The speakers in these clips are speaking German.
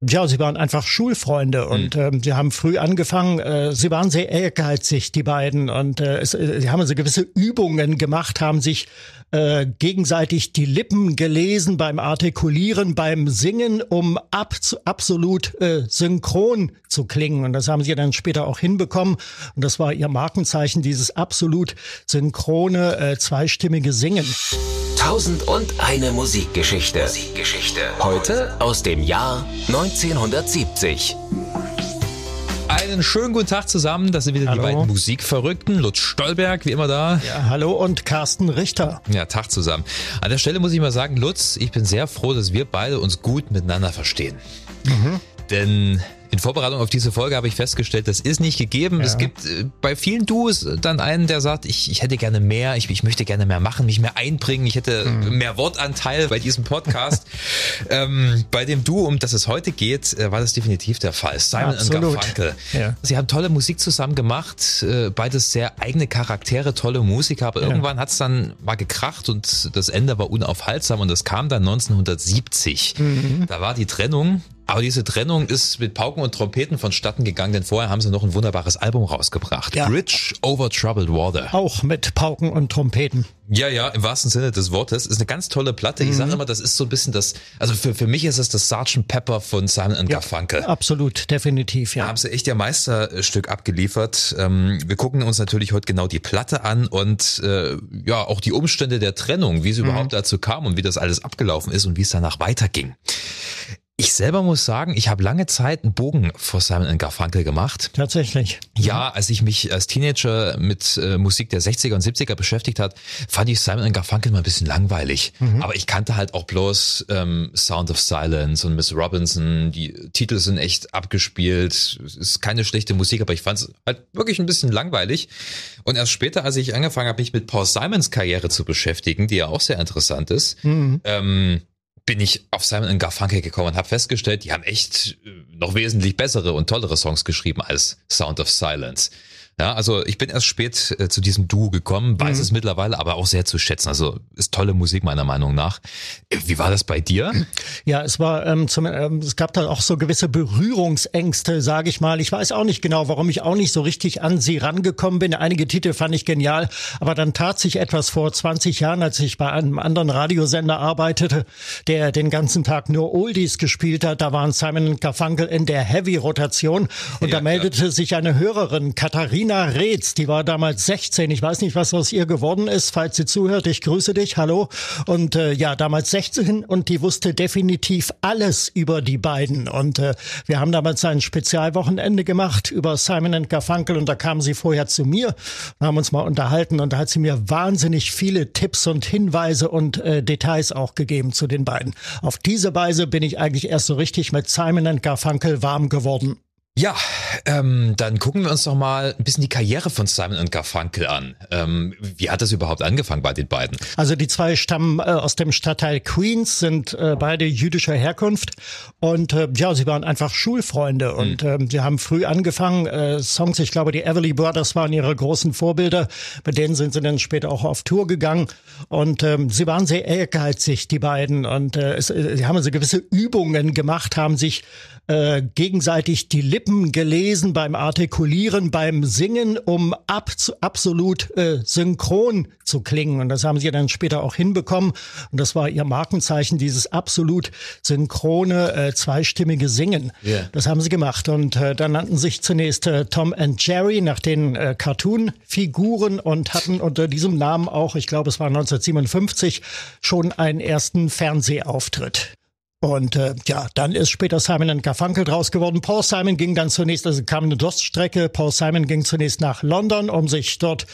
Ja, sie waren einfach Schulfreunde und mhm. ähm, sie haben früh angefangen. Äh, sie waren sehr ehrgeizig, die beiden, und äh, es, äh, sie haben also gewisse Übungen gemacht, haben sich äh, gegenseitig die Lippen gelesen beim Artikulieren, beim Singen, um ab, absolut äh, synchron zu klingen. Und das haben sie dann später auch hinbekommen. Und das war ihr Markenzeichen, dieses absolut synchrone, äh, zweistimmige Singen. Tausend und eine Musikgeschichte. Musikgeschichte. Heute aus dem Jahr 1970. Einen schönen guten Tag zusammen. Das sind wieder hallo. die beiden Musikverrückten. Lutz Stolberg, wie immer da. Ja, hallo und Carsten Richter. Ja, Tag zusammen. An der Stelle muss ich mal sagen, Lutz, ich bin sehr froh, dass wir beide uns gut miteinander verstehen. Mhm. Denn in Vorbereitung auf diese Folge habe ich festgestellt, das ist nicht gegeben. Ja. Es gibt äh, bei vielen Duos dann einen, der sagt, ich, ich hätte gerne mehr, ich, ich möchte gerne mehr machen, mich mehr einbringen, ich hätte mhm. mehr Wortanteil bei diesem Podcast. ähm, bei dem Duo, um das es heute geht, äh, war das definitiv der Fall. Simon Absolut. und Garfunkel. Ja. Sie haben tolle Musik zusammen gemacht, äh, beides sehr eigene Charaktere, tolle Musiker, aber ja. irgendwann hat es dann mal gekracht und das Ende war unaufhaltsam und das kam dann 1970. Mhm. Da war die Trennung aber diese Trennung ist mit Pauken und Trompeten vonstatten gegangen, denn vorher haben sie noch ein wunderbares Album rausgebracht. Ja. Bridge over Troubled Water. Auch mit Pauken und Trompeten. Ja, ja, im wahrsten Sinne des Wortes. Ist eine ganz tolle Platte. Ich mhm. sage immer, das ist so ein bisschen das, also für, für mich ist es das Sgt. Pepper von Simon ja, Garfunkel. Absolut, definitiv, ja. Da haben sie echt ihr Meisterstück abgeliefert. Ähm, wir gucken uns natürlich heute genau die Platte an und äh, ja, auch die Umstände der Trennung, wie es mhm. überhaupt dazu kam und wie das alles abgelaufen ist und wie es danach weiterging. Ich selber muss sagen, ich habe lange Zeit einen Bogen vor Simon Garfunkel gemacht. Tatsächlich. Ja, als ich mich als Teenager mit äh, Musik der 60er und 70er beschäftigt hat, fand ich Simon Garfunkel mal ein bisschen langweilig. Mhm. Aber ich kannte halt auch bloß ähm, Sound of Silence und Miss Robinson. Die Titel sind echt abgespielt. Es ist keine schlechte Musik, aber ich fand es halt wirklich ein bisschen langweilig. Und erst später, als ich angefangen habe, mich mit Paul Simons Karriere zu beschäftigen, die ja auch sehr interessant ist, mhm. ähm, bin ich auf Simon Garfunkel gekommen und habe festgestellt, die haben echt äh, noch wesentlich bessere und tollere Songs geschrieben als Sound of Silence. Ja, also ich bin erst spät äh, zu diesem Duo gekommen, weiß mhm. es mittlerweile aber auch sehr zu schätzen. Also ist tolle Musik meiner Meinung nach. Äh, wie war das bei dir? Ja, es war ähm, zum, ähm, es gab da auch so gewisse Berührungsängste, sage ich mal. Ich weiß auch nicht genau, warum ich auch nicht so richtig an sie rangekommen bin. Einige Titel fand ich genial, aber dann tat sich etwas vor 20 Jahren, als ich bei einem anderen Radiosender arbeitete, der den ganzen Tag nur Oldies gespielt hat. Da waren Simon Garfunkel in der Heavy-Rotation und ja, da meldete klar. sich eine Hörerin, Katharina Nina Reetz, die war damals 16. Ich weiß nicht, was aus ihr geworden ist. Falls sie zuhört, ich grüße dich. Hallo. Und äh, ja, damals 16 und die wusste definitiv alles über die beiden. Und äh, wir haben damals ein Spezialwochenende gemacht über Simon Garfunkel und da kam sie vorher zu mir und haben uns mal unterhalten und da hat sie mir wahnsinnig viele Tipps und Hinweise und äh, Details auch gegeben zu den beiden. Auf diese Weise bin ich eigentlich erst so richtig mit Simon Garfunkel warm geworden. Ja, ähm, dann gucken wir uns doch mal ein bisschen die Karriere von Simon und Garfunkel an. Ähm, wie hat das überhaupt angefangen bei den beiden? Also die zwei stammen äh, aus dem Stadtteil Queens, sind äh, beide jüdischer Herkunft und äh, ja, sie waren einfach Schulfreunde mhm. und äh, sie haben früh angefangen. Äh, Songs, ich glaube, die Everly Brothers waren ihre großen Vorbilder. Mit denen sind sie dann später auch auf Tour gegangen und ähm, sie waren sehr ehrgeizig, die beiden und äh, es, äh, sie haben also gewisse Übungen gemacht, haben sich äh, gegenseitig die Lippen gelesen beim Artikulieren, beim Singen, um ab, absolut äh, synchron zu klingen. Und das haben sie dann später auch hinbekommen. Und das war ihr Markenzeichen, dieses absolut synchrone, äh, zweistimmige Singen. Yeah. Das haben sie gemacht. Und äh, dann nannten sich zunächst äh, Tom and Jerry nach den äh, Cartoon-Figuren und hatten unter diesem Namen auch, ich glaube, es war 1957, schon einen ersten Fernsehauftritt. Und äh, ja, dann ist später Simon Garfunkel draus geworden. Paul Simon ging dann zunächst, also kam eine Durststrecke. Paul Simon ging zunächst nach London, um sich dort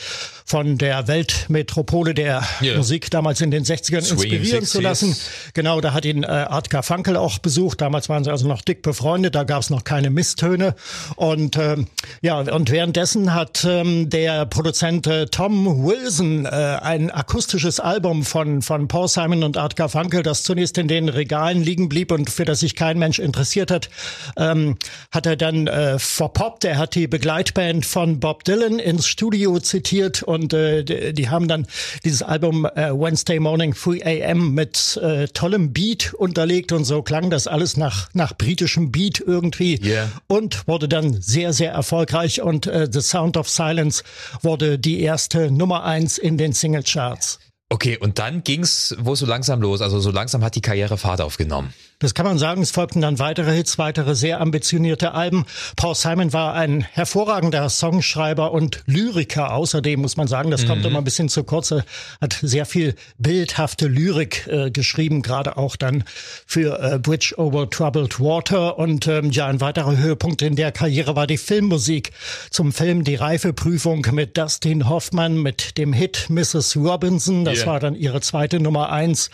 von der Weltmetropole der yeah. Musik damals in den 60ern Swing inspirieren 60s. zu lassen. Genau, da hat ihn äh, Art Garfunkel auch besucht. Damals waren sie also noch dick befreundet, da gab es noch keine Misstöne. Und ähm, ja, und währenddessen hat ähm, der Produzent äh, Tom Wilson äh, ein akustisches Album von, von Paul Simon und Art Garfunkel, das zunächst in den Regalen liegt, liegen blieb und für das sich kein Mensch interessiert hat, ähm, hat er dann äh, verpoppt. Er hat die Begleitband von Bob Dylan ins Studio zitiert und äh, die, die haben dann dieses Album äh, Wednesday Morning 3 AM mit äh, tollem Beat unterlegt und so klang das alles nach, nach britischem Beat irgendwie Yeah. und wurde dann sehr, sehr erfolgreich und äh, The Sound of Silence wurde die erste Nummer eins in den Singlecharts. Okay, und dann ging's wo so langsam los? Also so langsam hat die Karriere Fahrt aufgenommen. Das kann man sagen. Es folgten dann weitere Hits, weitere sehr ambitionierte Alben. Paul Simon war ein hervorragender Songschreiber und Lyriker. Außerdem muss man sagen, das kommt immer ein bisschen zu kurz. Er hat sehr viel bildhafte Lyrik äh, geschrieben, gerade auch dann für äh, Bridge over Troubled Water. Und ähm, ja, ein weiterer Höhepunkt in der Karriere war die Filmmusik. Zum Film Die Reifeprüfung mit Dustin Hoffmann mit dem Hit Mrs. Robinson. Das Yeah. war dann ihre zweite Nummer eins.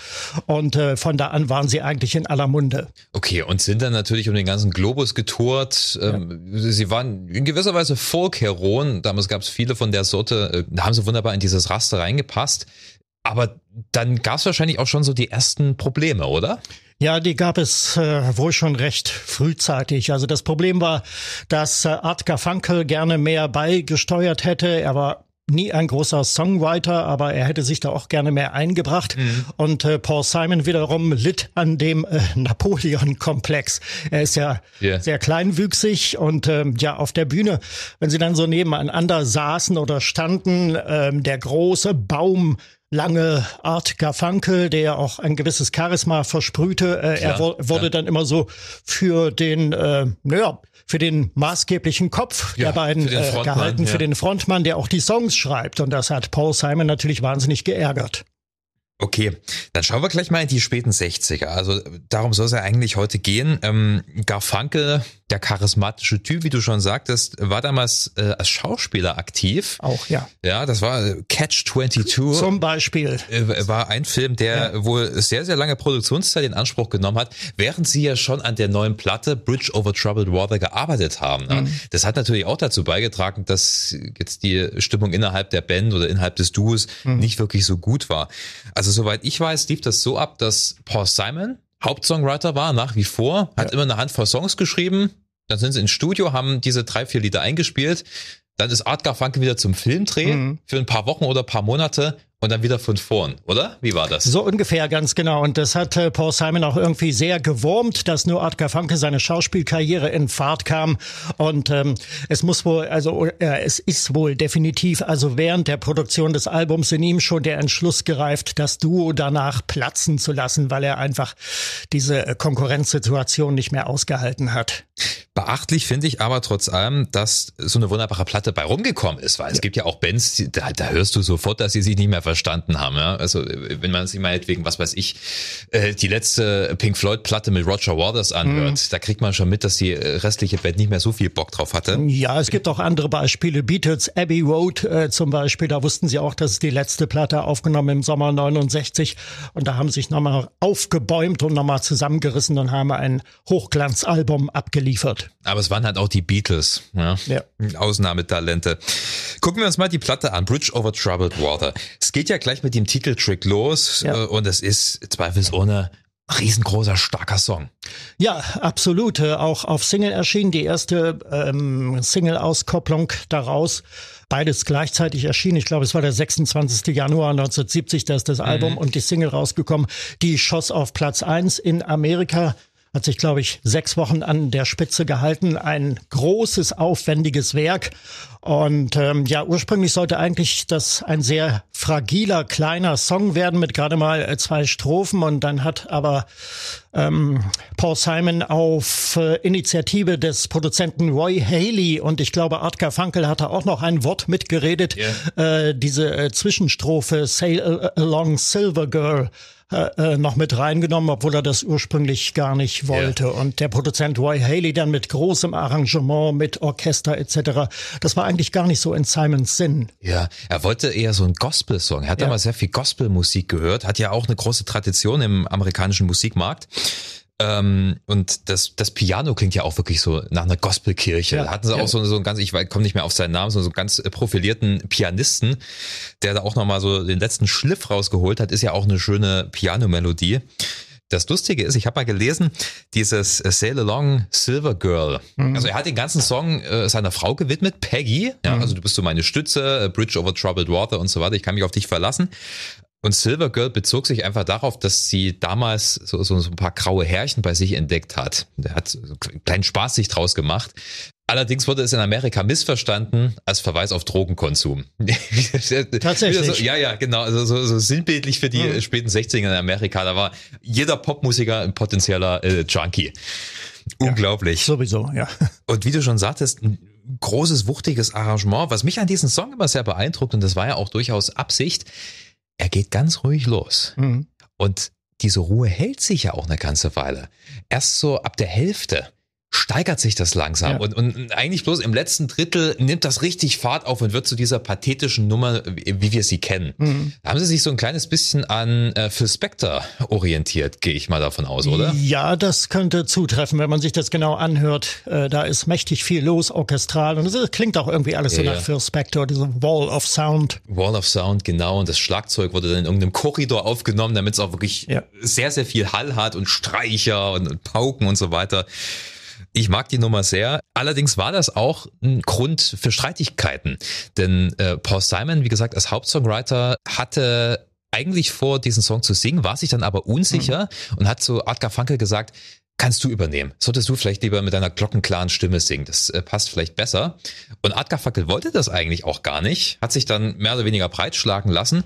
Und äh, von da an waren sie eigentlich in aller Munde. Okay, und sind dann natürlich um den ganzen Globus getourt. Ähm, Sie waren in gewisser Weise Folk-Heroen. Damals gab es viele von der Sorte. Äh, Da haben sie wunderbar in dieses Raster reingepasst. Aber dann gab es wahrscheinlich auch schon so die ersten Probleme, oder? Ja, die gab es äh, wohl schon recht frühzeitig. Also das Problem war, dass äh, Art Garfunkel gerne mehr beigesteuert hätte. Er war nie ein großer Songwriter, aber er hätte sich da auch gerne mehr eingebracht. Und äh, Paul Simon wiederum litt an dem äh, Napoleon-Komplex. Er ist ja Ja. sehr kleinwüchsig und ähm, ja auf der Bühne, wenn sie dann so nebeneinander saßen oder standen, ähm, der große Baum lange Art Garfunkel, der auch ein gewisses Charisma versprühte. Äh, er wo, wurde klar. dann immer so für den, äh, naja, für den maßgeblichen Kopf Ja, der beiden äh, gehalten, ja. für den Frontmann, der auch die Songs schreibt. Und das hat Paul Simon natürlich wahnsinnig geärgert. Okay, dann schauen wir gleich mal in die späten 60er. Also darum soll es ja eigentlich heute gehen. Ähm, Garfunkel, der charismatische Typ, wie du schon sagtest, war damals äh, als Schauspieler aktiv. Auch, ja. Ja, das war äh, Catch 22. Zum Beispiel. Äh, war ein Film, der wohl sehr, sehr lange Produktionszeit in Anspruch genommen hat, während sie ja schon an der neuen Platte Bridge over Troubled Water gearbeitet haben. ne? Das hat natürlich auch dazu beigetragen, dass jetzt die Stimmung innerhalb der Band oder innerhalb des Duos nicht wirklich so gut war. Also soweit ich weiß, lief das so ab, dass Paul Simon Hauptsongwriter war, nach wie vor, hat immer eine Handvoll Songs geschrieben, dann sind sie ins Studio, haben diese drei, vier Lieder eingespielt, dann ist Art Garfunkel wieder zum Filmdreh für ein paar Wochen oder paar Monate und dann wieder von vorn, oder? Wie war das? So ungefähr, ganz genau. Und das hat äh, Paul Simon auch irgendwie sehr gewurmt, dass nur Art Garfunkel seine Schauspielkarriere in Fahrt kam. Und ähm, es muss wohl, also äh, es ist wohl definitiv, also während der Produktion des Albums in ihm schon der Entschluss gereift, das Duo danach platzen zu lassen, weil er einfach diese äh, Konkurrenzsituation nicht mehr ausgehalten hat. Beachtlich finde ich aber trotz allem, dass so eine wunderbare Platte bei rumgekommen ist, weil es gibt ja auch Bands, die, da, da hörst du sofort, dass sie sich nicht mehr verstanden haben. Ja? Also wenn man sich meinetwegen, was weiß ich, äh, die letzte Pink Floyd Platte mit Roger Waters anhört, da kriegt man schon mit, dass die restliche Band nicht mehr so viel Bock drauf hatte. Ja, es gibt auch andere Beispiele. Beatles, Abbey Road äh, zum Beispiel, da wussten sie auch, dass die letzte Platte aufgenommen im Sommer 69 und da haben sie sich nochmal aufgebäumt und nochmal zusammengerissen und haben ein Hochglanzalbum abgeliefert. Aber es waren halt auch die Beatles. Ja. Ja. Ausnahmetalente. Gucken wir uns mal die Platte an, Bridge over Troubled Water. Es geht ja gleich mit dem Titeltrack los Ja. äh, und es ist zweifelsohne riesengroßer, starker Song. Ja, absolut. Äh, Auch auf Single erschienen die erste ähm, Single-Auskopplung daraus. Beides gleichzeitig erschienen. Ich glaube, es war der 26. Januar 1970, da ist das Album und die Single rausgekommen. Die schoss auf Platz eins in Amerika. Hat sich, glaube ich, sechs Wochen an der Spitze gehalten. Ein großes, aufwendiges Werk. Und ähm, ja, ursprünglich sollte eigentlich das ein sehr fragiler, kleiner Song werden mit gerade mal äh, zwei Strophen. Und dann hat aber ähm, Paul Simon auf äh, Initiative des Produzenten Roy Haley und ich glaube Art Garfunkel hatte auch noch ein Wort mitgeredet, äh, diese äh, Zwischenstrophe Sail a- Along Silver Girl äh, äh, noch mit reingenommen, obwohl er das ursprünglich gar nicht wollte. Und der Produzent Roy Haley dann mit großem Arrangement, mit Orchester etc. Das war eigentlich gar nicht so in Simons Sinn. Ja, er wollte eher so einen Gospel-Song. Er hat Ja. damals sehr viel Gospel-Musik gehört, hat ja auch eine große Tradition im amerikanischen Musikmarkt. Ähm, und das, das Piano klingt ja auch wirklich so nach einer Gospelkirche. Ja, Da hatten sie ja. auch so, so einen ganz, ich komme nicht mehr auf seinen Namen, so, einen ganz profilierten Pianisten, der da auch nochmal so den letzten Schliff rausgeholt hat, ist ja auch eine schöne Pianomelodie. Das Lustige ist, ich habe mal gelesen, dieses Sail Along Silver Girl. Mhm. Also er hat den ganzen Song äh, seiner Frau gewidmet, Peggy. Ja, mhm. Also du bist so meine Stütze, äh, Bridge over Troubled Water und so weiter. Ich kann mich auf dich verlassen. Und Silver Girl bezog sich einfach darauf, dass sie damals so, so, so ein paar graue Härchen bei sich entdeckt hat. Der hat so einen kleinen Spaß sich draus gemacht. Allerdings wurde es in Amerika missverstanden als Verweis auf Drogenkonsum. Tatsächlich. So, ja, ja, genau. Also so, so sinnbildlich für die mhm. späten 60er in Amerika. Da war jeder Popmusiker ein potenzieller äh, Junkie. Unglaublich. Ja, sowieso, ja. Und wie du schon sagtest, ein großes, wuchtiges Arrangement. Was mich an diesem Song immer sehr beeindruckt, und das war ja auch durchaus Absicht, er geht ganz ruhig los. Mhm. Und diese Ruhe hält sich ja auch eine ganze Weile. Erst so ab der Hälfte steigert sich das langsam. Ja. Und, und eigentlich bloß im letzten Drittel nimmt das richtig Fahrt auf und wird zu dieser pathetischen Nummer, wie wir sie kennen. Mhm. Da haben sie sich so ein kleines bisschen an äh, Phil Spector orientiert, gehe ich mal davon aus, oder? Ja, das könnte zutreffen, wenn man sich das genau anhört. Äh, da ist mächtig viel los, orchestral. Und es klingt auch irgendwie alles ja, so nach ja. Phil Spector, diese Wall of Sound. Wall of Sound, genau. Und das Schlagzeug wurde dann in irgendeinem Korridor aufgenommen, damit es auch wirklich sehr, sehr viel Hall hat und Streicher und, und Pauken und so weiter. Ich mag die Nummer sehr. Allerdings war das auch ein Grund für Streitigkeiten. Denn äh, Paul Simon, wie gesagt, als Hauptsongwriter hatte eigentlich vor, diesen Song zu singen, war sich dann aber unsicher mhm. und hat zu Art Garfunkel gesagt, kannst du übernehmen. Solltest du vielleicht lieber mit deiner glockenklaren Stimme singen. Das äh, passt vielleicht besser. Und Art Garfunkel wollte das eigentlich auch gar nicht, hat sich dann mehr oder weniger breitschlagen lassen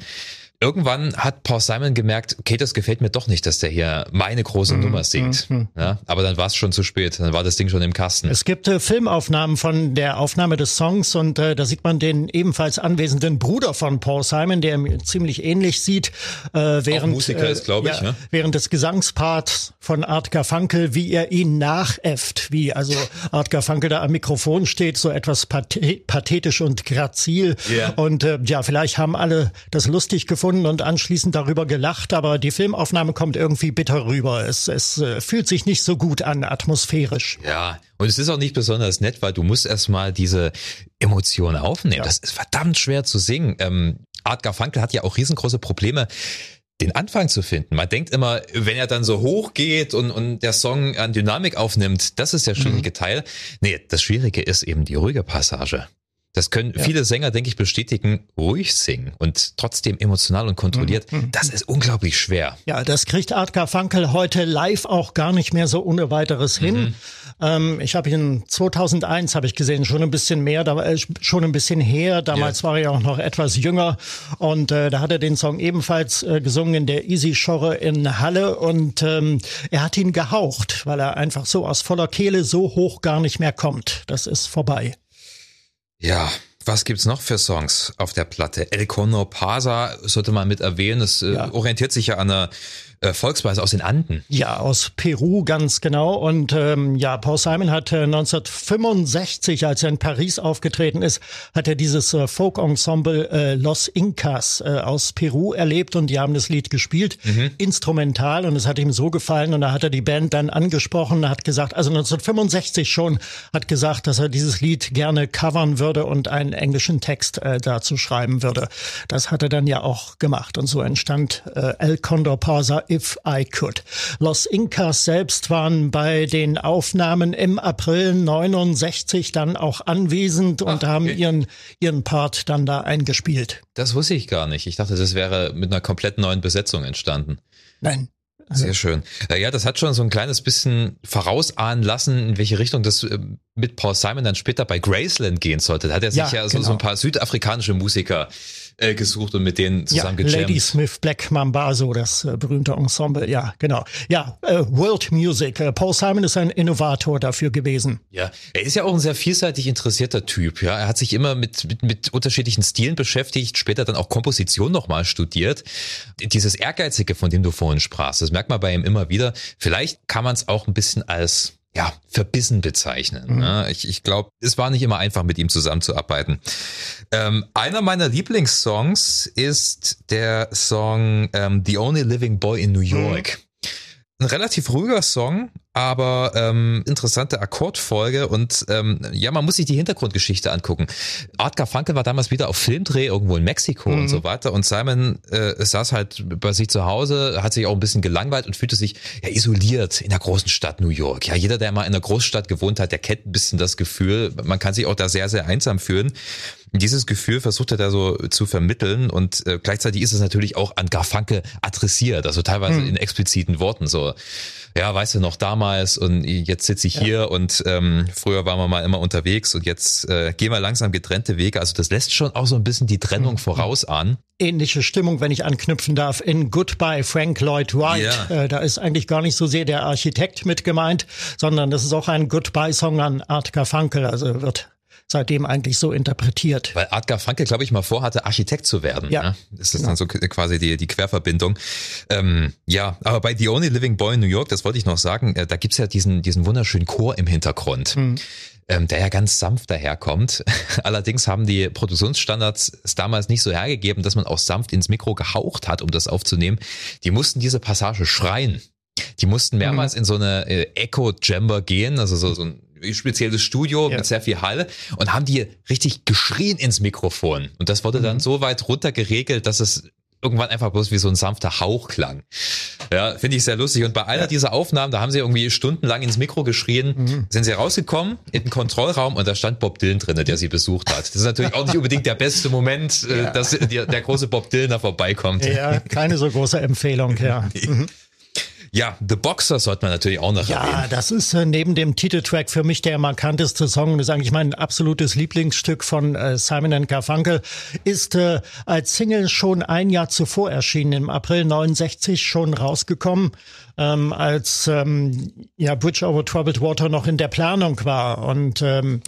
irgendwann hat Paul Simon gemerkt, okay, das gefällt mir doch nicht, dass der hier meine große mhm. Nummer singt. Mhm. Ja, aber dann war es schon zu spät, dann war das Ding schon im Kasten. Es gibt äh, Filmaufnahmen von der Aufnahme des Songs und äh, da sieht man den ebenfalls anwesenden Bruder von Paul Simon, der mir ziemlich ähnlich sieht, äh, während, Auch Musiker ist, glaube ich, ja, ne? während des Gesangsparts von Art Garfunkel, wie er ihn nachäfft, wie also Art Garfunkel da am Mikrofon steht, so etwas pathetisch und grazil. Yeah. Und äh, ja, vielleicht haben alle das lustig gefunden gefunden und anschließend darüber gelacht, aber die Filmaufnahme kommt irgendwie bitter rüber. Es, es äh, fühlt sich nicht so gut an, atmosphärisch. Ja, und es ist auch nicht besonders nett, weil du musst erstmal diese Emotionen aufnehmen. Ja. Das ist verdammt schwer zu singen. Ähm, Art Garfunkel hat ja auch riesengroße Probleme den Anfang zu finden. Man denkt immer, wenn er dann so hoch geht und, und der Song an Dynamik aufnimmt, das ist der schwierige mhm. Teil. Nee, das Schwierige ist eben die ruhige Passage. Das können ja. viele Sänger, denke ich, bestätigen, ruhig singen und trotzdem emotional und kontrolliert. Mhm. mhm. Das ist unglaublich schwer. Ja, das kriegt Art Garfunkel heute live auch gar nicht mehr so ohne weiteres hin. Mhm. Ähm, ich habe ihn 2001 habe ich gesehen, schon ein bisschen mehr, da, äh, schon ein bisschen her. Damals ja. war er auch noch etwas jünger und äh, da hat er den Song ebenfalls äh, gesungen in der Easy Shore in Halle und ähm, er hat ihn gehaucht, weil er einfach so aus voller Kehle so hoch gar nicht mehr kommt. Das ist vorbei. Ja, was gibt's noch für Songs auf der Platte? El Cono Pasa sollte man mit erwähnen. Es äh, ja. orientiert sich ja an einer Volksweise aus den Anden. Ja, aus Peru ganz genau. Und ähm, ja, Paul Simon hat äh, 1965, als er in Paris aufgetreten ist, hat er dieses äh, Folk-Ensemble äh, Los Incas äh, aus Peru erlebt und die haben das Lied gespielt, mhm. instrumental und es hat ihm so gefallen und da hat er die Band dann angesprochen, hat gesagt, also 1965 schon, hat gesagt, dass er dieses Lied gerne covern würde und einen englischen Text äh, dazu schreiben würde. Das hat er dann ja auch gemacht und so entstand äh, El Condor Parsa If I Could. Los Incas selbst waren bei den Aufnahmen im April 69 dann auch anwesend und Ach, haben ihren, ihren Part dann da eingespielt. Das wusste ich gar nicht. Ich dachte, das wäre mit einer komplett neuen Besetzung entstanden. Nein, sehr schön. Ja, das hat schon so ein kleines bisschen vorausahnen lassen, in welche Richtung das äh, mit Paul Simon dann später bei Graceland gehen sollte. Da hat er sich ja, ja so, genau. so ein paar südafrikanische Musiker äh, gesucht und mit denen zusammen ja, gejammt. Lady Smith Black Mambazo, das äh, berühmte Ensemble, ja, genau. Ja, äh, World Music. Äh, Paul Simon ist ein Innovator dafür gewesen. Ja, er ist ja auch ein sehr vielseitig interessierter Typ. Ja, er hat sich immer mit, mit, mit unterschiedlichen Stilen beschäftigt, später dann auch Komposition nochmal studiert. Dieses Ehrgeizige, von dem du vorhin sprachst, das merkt man bei ihm immer wieder. Vielleicht kann man es auch ein bisschen als ja, verbissen bezeichnen. Mhm. Ne? Ich, ich glaube, es war nicht immer einfach, mit ihm zusammenzuarbeiten. Ähm, einer meiner Lieblingssongs ist der Song ähm, The Only Living Boy in New mhm. York. Mhm. Ein relativ ruhiger Song, aber ähm, interessante Akkordfolge und ähm, ja, man muss sich die Hintergrundgeschichte angucken. Art Garfunkel war damals wieder auf Filmdreh irgendwo in Mexiko mhm. und so weiter und Simon äh, saß halt bei sich zu Hause, hat sich auch ein bisschen gelangweilt und fühlte sich ja isoliert in der großen Stadt New York. Ja, jeder, der mal in einer Großstadt gewohnt hat, der kennt ein bisschen das Gefühl, man kann sich auch da sehr, sehr einsam fühlen. Dieses Gefühl versucht er da so zu vermitteln und äh, gleichzeitig ist es natürlich auch an Garfunkel adressiert, also teilweise mhm. in expliziten Worten so ja, weißt du noch damals und jetzt sitze ich ja. hier und ähm, früher waren wir mal immer unterwegs und jetzt äh, gehen wir langsam getrennte Wege. Also das lässt schon auch so ein bisschen die Trennung mhm. voraus an. Ähnliche Stimmung, wenn ich anknüpfen darf, in Goodbye Frank Lloyd Wright. Ja. Äh, da ist eigentlich gar nicht so sehr der Architekt mit gemeint, sondern das ist auch ein Goodbye-Song an Art Garfunkel. Also wird seitdem eigentlich so interpretiert. Weil Art Garfunkel, glaube ich, mal vorhatte, Architekt zu werden. Ja. Ne? Das ist genau. dann so quasi die, die Querverbindung. Ähm, ja, aber bei The Only Living Boy in New York, das wollte ich noch sagen, äh, da gibt's ja diesen, diesen wunderschönen Chor im Hintergrund. Mhm. Ähm, der ja ganz sanft daherkommt. Allerdings haben die Produktionsstandards es damals nicht so hergegeben, dass man auch sanft ins Mikro gehaucht hat, um das aufzunehmen. Die mussten diese Passage schreien. Die mussten mehrmals mhm. in so eine äh, Echo-Chamber gehen, also so, so ein spezielles Studio ja. mit sehr viel Hall und haben die richtig geschrien ins Mikrofon. Und das wurde dann mhm. so weit runter geregelt, dass es irgendwann einfach bloß wie so ein sanfter Hauch klang. Ja, finde ich sehr lustig. Und bei einer ja. dieser Aufnahmen, da haben sie irgendwie stundenlang ins Mikro geschrien, mhm. sind sie rausgekommen in den Kontrollraum und da stand Bob Dylan drin, der sie besucht hat. Das ist natürlich auch nicht unbedingt der beste Moment, äh, ja. dass der, der große Bob Dylan da vorbeikommt. Ja, keine so große Empfehlung, ja. Mhm. Ja, The Boxer sollte man natürlich auch noch ja, erwähnen. Ja, das ist äh, neben dem Titeltrack für mich der markanteste Song. Das ist eigentlich mein absolutes Lieblingsstück von äh, Simon Garfunkel. Ist äh, als Single schon ein Jahr zuvor erschienen, im April 69 schon rausgekommen ähm, als ähm, ja, Bridge over Troubled Water noch in der Planung war und ähm,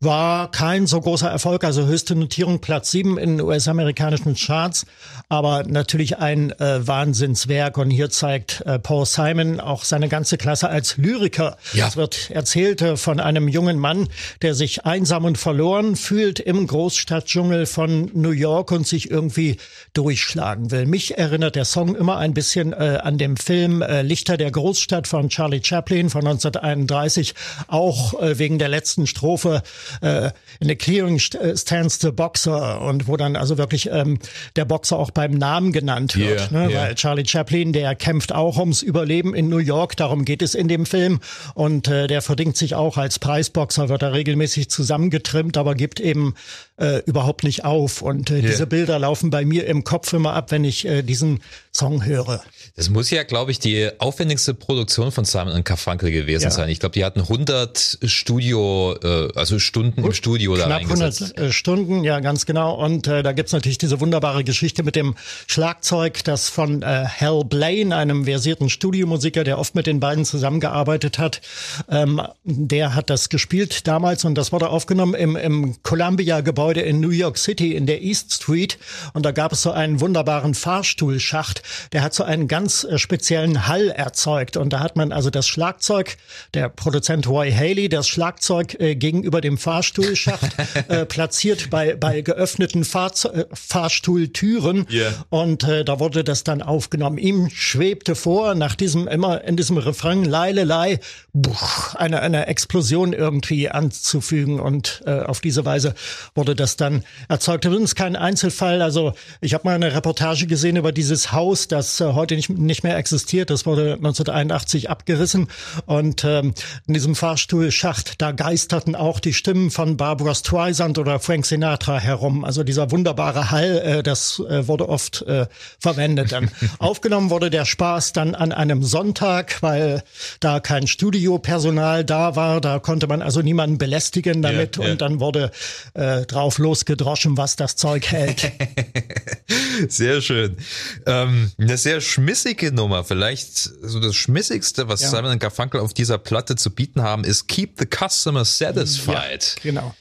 war kein so großer Erfolg, also höchste Notierung Platz sieben in US-amerikanischen Charts, aber natürlich ein äh, Wahnsinnswerk und hier zeigt äh, Paul Simon auch seine ganze Klasse als Lyriker. Ja. Es wird erzählt äh, von einem jungen Mann, der sich einsam und verloren fühlt im Großstadtdschungel von New York und sich irgendwie durchschlagen will. Mich erinnert der Song immer ein bisschen äh, an dem Film äh, Lichter der Großstadt von Charlie Chaplin von 1931, auch äh, wegen der letzten Strophe äh, in the clearing äh, stands the boxer und wo dann also wirklich ähm, der Boxer auch beim Namen genannt wird. Yeah, ne? yeah. Weil Charlie Chaplin, der kämpft auch ums Überleben in New York, darum geht es in dem Film und äh, der verdingt sich auch als Preisboxer, wird er regelmäßig zusammengetrimmt, aber gibt eben äh, überhaupt nicht auf und äh, yeah. diese Bilder laufen bei mir im Kopf immer ab, wenn ich äh, diesen Song höre. Das muss ja, glaube ich, die aufwendigste Produktion von Simon Garfunkel gewesen ja. sein. Ich glaube, die hatten 100 Studio, äh, also Stunden Gut, im Studio da eingesetzt. 100 äh, Stunden, ja, ganz genau. Und äh, da gibt's natürlich diese wunderbare Geschichte mit dem Schlagzeug, das von äh, Hal Blaine, einem versierten Studiomusiker, der oft mit den beiden zusammengearbeitet hat, ähm, der hat das gespielt damals und das wurde aufgenommen im, im Columbia-Gebäude in New York City in der East Street. Und da gab es so einen wunderbaren Fahrstuhlschacht, der hat so einen ganz äh, speziellen Hall erzeugt. Und da hat man also das Schlagzeug, der Produzent Roy Haley, das Schlagzeug äh, gegenüber dem Fahrstuhlschacht äh, platziert bei, bei geöffneten Fahrze äh, Fahrstuhltüren. Yeah. Und äh, da wurde das dann aufgenommen. Ihm schwebte vor, nach diesem, immer in diesem Refrain, Leile, Lei, eine, eine Explosion irgendwie anzufügen. Und auf diese Weise wurde das dann erzeugt. Übrigens kein Einzelfall. Also ich habe mal eine Reportage gesehen über dieses Haus, das äh, heute nicht, nicht mehr existiert. Das wurde 1981 abgerissen und ähm, in diesem Fahrstuhlschacht, da geisterten auch die Stimmen von Barbara Streisand oder Frank Sinatra herum. Also dieser wunderbare Hall, äh, das äh, wurde oft äh, verwendet. Dann aufgenommen wurde der Spaß dann an einem Sonntag, weil da kein Studiopersonal da war. Da konnte man also niemanden belästigen damit yeah, yeah. und dann wurde äh, drauf losgedroschen, was das Zeug hält. sehr schön. Ähm, eine sehr schmissige Nummer. Vielleicht so das Schmissigste, was ja. Simon Garfunkel auf dieser Platte zu bieten haben, ist Keep the Customer Satisfied. Ja, genau.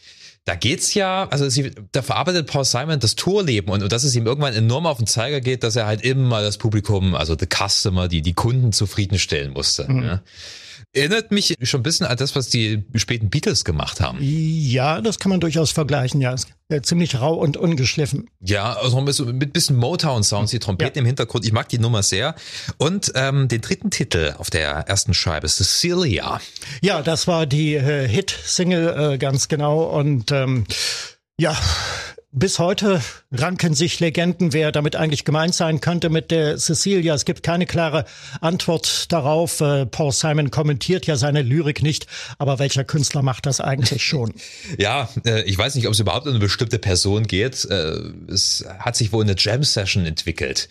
Da geht's ja, also sie, da verarbeitet Paul Simon das Tourleben und, und dass es ihm irgendwann enorm auf den Zeiger geht, dass er halt immer das Publikum, also the Customer, die, die Kunden zufriedenstellen musste. Mhm. Ja. Erinnert mich schon ein bisschen an das, was die späten Beatles gemacht haben. Ja, das kann man durchaus vergleichen, ja. Ist ziemlich rau und ungeschliffen. Ja, also mit ein bisschen Motown-Sounds, die Trompeten ja. im Hintergrund. Ich mag die Nummer sehr. Und ähm, den dritten Titel auf der ersten Scheibe, Cecilia. Ja, das war die äh, Hit-Single äh, ganz genau. Und ähm, ja, bis heute ranken sich Legenden, wer damit eigentlich gemeint sein könnte mit der Cecilia. Es gibt keine klare Antwort darauf. Äh, Paul Simon kommentiert ja seine Lyrik nicht, aber welcher Künstler macht das eigentlich schon? ja, äh, ich weiß nicht, ob es überhaupt um eine bestimmte Person geht. Äh, es hat sich wohl eine Jam-Session entwickelt.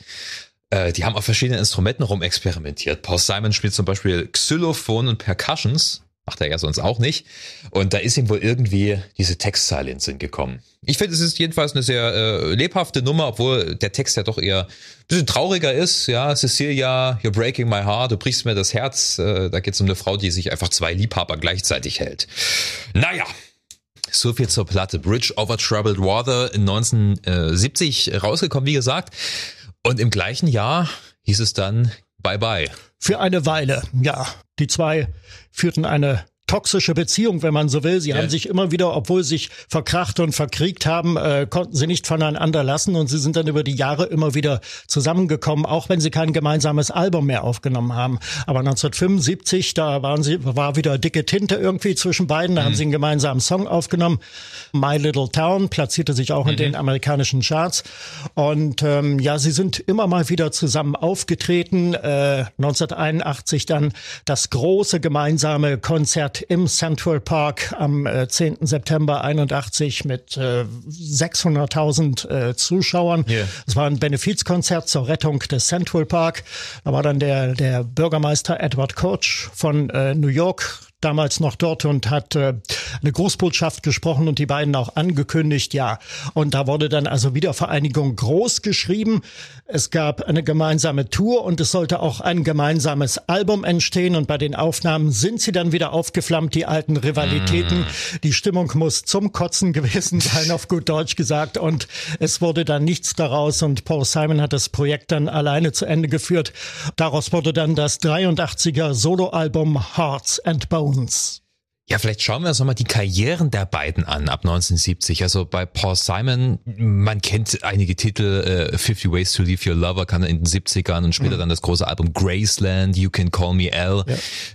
Die haben auf verschiedenen Instrumenten rumexperimentiert. Paul Simon spielt zum Beispiel Xylophon und Percussions Macht er ja sonst auch nicht. Und da ist ihm wohl irgendwie diese Textzeile in Sinn gekommen. Ich finde, es ist jedenfalls eine sehr äh, lebhafte Nummer, obwohl der Text ja doch eher ein bisschen trauriger ist. Ja, Cecilia, you're breaking my heart, du brichst mir das Herz. Äh, da geht es um eine Frau, die sich einfach zwei Liebhaber gleichzeitig hält. Naja, so viel zur Platte. Bridge over Troubled Water in 1970 rausgekommen, wie gesagt. Und im gleichen Jahr hieß es dann Bye Bye. Für eine Weile, ja. Die zwei führten eine toxische Beziehung, wenn man so will. Sie ja. haben sich immer wieder, obwohl sie sich verkracht und verkriegt haben, äh, konnten sie nicht voneinander lassen und sie sind dann über die Jahre immer wieder zusammengekommen, auch wenn sie kein gemeinsames Album mehr aufgenommen haben. Aber 1975, da waren sie, war wieder dicke Tinte irgendwie zwischen beiden, da mhm. haben sie einen gemeinsamen Song aufgenommen. My Little Town platzierte sich auch mhm. in den amerikanischen Charts. Und ähm, ja, sie sind immer mal wieder zusammen aufgetreten. Äh, 1981 dann das große gemeinsame Konzert im Central Park am äh, 10. September 81 mit äh, 600.000 äh, Zuschauern. Es yeah. war ein Benefizkonzert zur Rettung des Central Park. Da war dann der, der Bürgermeister Edward Koch von äh, New York damals noch dort und hat äh, eine Großbotschaft gesprochen und die beiden auch angekündigt, ja. Und da wurde dann also Wiedervereinigung groß geschrieben. Es gab eine gemeinsame Tour und es sollte auch ein gemeinsames Album entstehen und bei den Aufnahmen sind sie dann wieder aufgeflammt, die alten Rivalitäten. Mm. Die Stimmung muss zum Kotzen gewesen sein, auf gut Deutsch gesagt. Und es wurde dann nichts daraus und Paul Simon hat das Projekt dann alleine zu Ende geführt. Daraus wurde dann das 83er Soloalbum Hearts and Bones Jones. Ja, vielleicht schauen wir uns nochmal die Karrieren der beiden an ab 1970. Also bei Paul Simon, man kennt einige Titel, äh, 50 Ways to Leave Your Lover kann er in den 70ern und später mhm. dann das große Album Graceland, You Can Call Me L. Ja.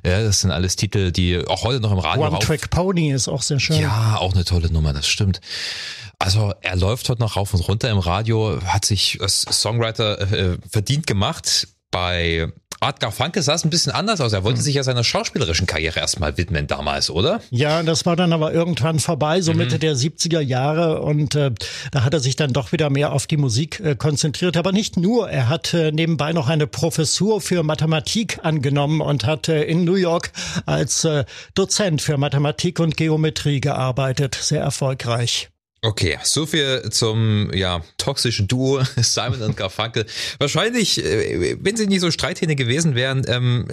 ja. das sind alles Titel, die auch heute noch im Radio One Track Pony ist auch sehr schön. Ja, auch eine tolle Nummer, das stimmt. Also er läuft heute noch rauf und runter im Radio, hat sich als Songwriter äh, verdient gemacht. Bei Art Garfunkel sah es ein bisschen anders aus. Er wollte hm. sich ja seiner schauspielerischen Karriere erstmal widmen damals, oder? Ja, das war dann aber irgendwann vorbei, so mhm. Mitte der 70er Jahre. Und äh, da hat er sich dann doch wieder mehr auf die Musik äh, konzentriert. Aber nicht nur. Er hat äh, nebenbei noch eine Professur für Mathematik angenommen und hat äh, in New York als äh, Dozent für Mathematik und Geometrie gearbeitet. Sehr erfolgreich. Okay, so viel zum ja toxischen Duo Simon und Garfunkel. Wahrscheinlich, äh, wenn sie nicht so Streithähne gewesen wären, ähm,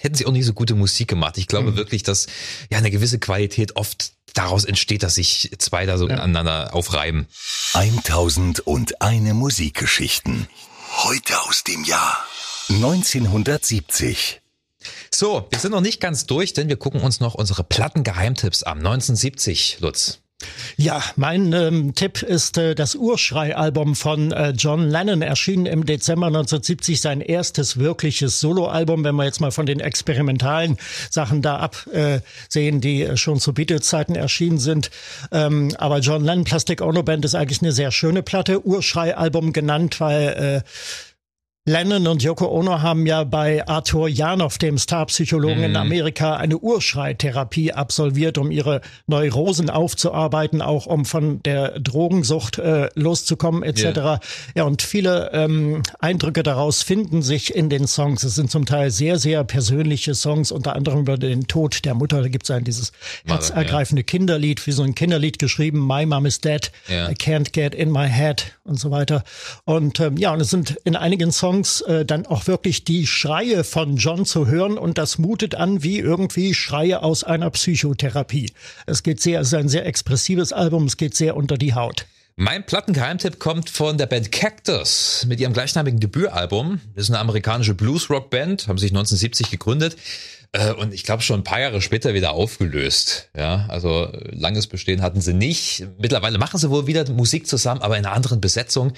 hätten sie auch nicht so gute Musik gemacht. Ich glaube mhm. wirklich, dass ja eine gewisse Qualität oft daraus entsteht, dass sich zwei da so ja. aneinander aufreiben. 1001 Musikgeschichten. Heute aus dem Jahr 1970. So, wir sind noch nicht ganz durch, denn wir gucken uns noch unsere Plattengeheimtipps an. 1970, Lutz. Ja, mein ähm, Tipp ist äh, das Urschrei-Album von äh, John Lennon, erschienen im Dezember 1970, sein erstes wirkliches Soloalbum, wenn wir jetzt mal von den experimentalen Sachen da absehen, äh, die schon zu Beatles-Zeiten erschienen sind. Ähm, aber John Lennon Plastic Ono Band ist eigentlich eine sehr schöne Platte, Urschrei-Album genannt, weil äh, Lennon und Yoko Ono haben ja bei Arthur Janov, dem Starpsychologen mhm. in Amerika, eine Urschreitherapie absolviert, um ihre Neurosen aufzuarbeiten, auch um von der Drogensucht äh, loszukommen etc. Yeah. Ja, und viele ähm, Eindrücke daraus finden sich in den Songs. Es sind zum Teil sehr, sehr persönliche Songs, unter anderem über den Tod der Mutter. Da gibt es ein dieses herzergreifende. Kinderlied, wie so ein Kinderlied geschrieben, My Mom is Dead, yeah. I Can't Get in My Head und so weiter. Und ähm, ja, und es sind in einigen Songs Songs äh, dann auch wirklich die Schreie von John zu hören und das mutet an wie irgendwie Schreie aus einer Psychotherapie. Es geht sehr, es ist ein sehr expressives Album, es geht sehr unter die Haut. Mein Plattengeheimtipp kommt von der Band Cactus mit ihrem gleichnamigen Debütalbum. Das ist eine amerikanische Blues-Rock-Band, haben sich 1970 gegründet. Äh, und ich glaube schon ein paar Jahre später wieder aufgelöst. Ja, also langes Bestehen hatten sie nicht. Mittlerweile machen sie wohl wieder Musik zusammen, aber in einer anderen Besetzung.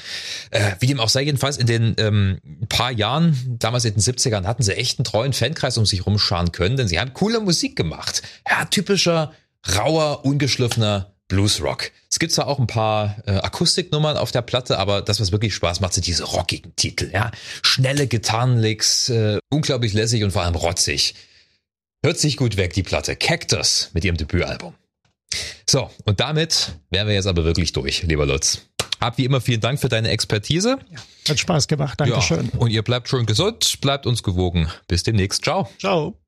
Äh, wie dem auch sei, jedenfalls in den ähm, paar Jahren, damals in den 70ern, hatten sie echt einen treuen Fankreis um sich rumscharen können, denn sie haben coole Musik gemacht. Ja, typischer, rauer, ungeschliffener Bluesrock. Es gibt zwar auch ein paar äh, Akustiknummern auf der Platte, aber das, was wirklich Spaß macht, sind diese rockigen Titel. Ja, schnelle Gitarrenlicks, äh, unglaublich lässig und vor allem rotzig. Hört sich gut weg, die Platte. Cactus mit ihrem Debütalbum. So, und damit wären wir jetzt aber wirklich durch, lieber Lutz. Hab wie immer vielen Dank für deine Expertise. Ja, hat Spaß gemacht, Dankeschön. Ja, und ihr bleibt schön gesund, bleibt uns gewogen. Bis demnächst. Ciao. Ciao.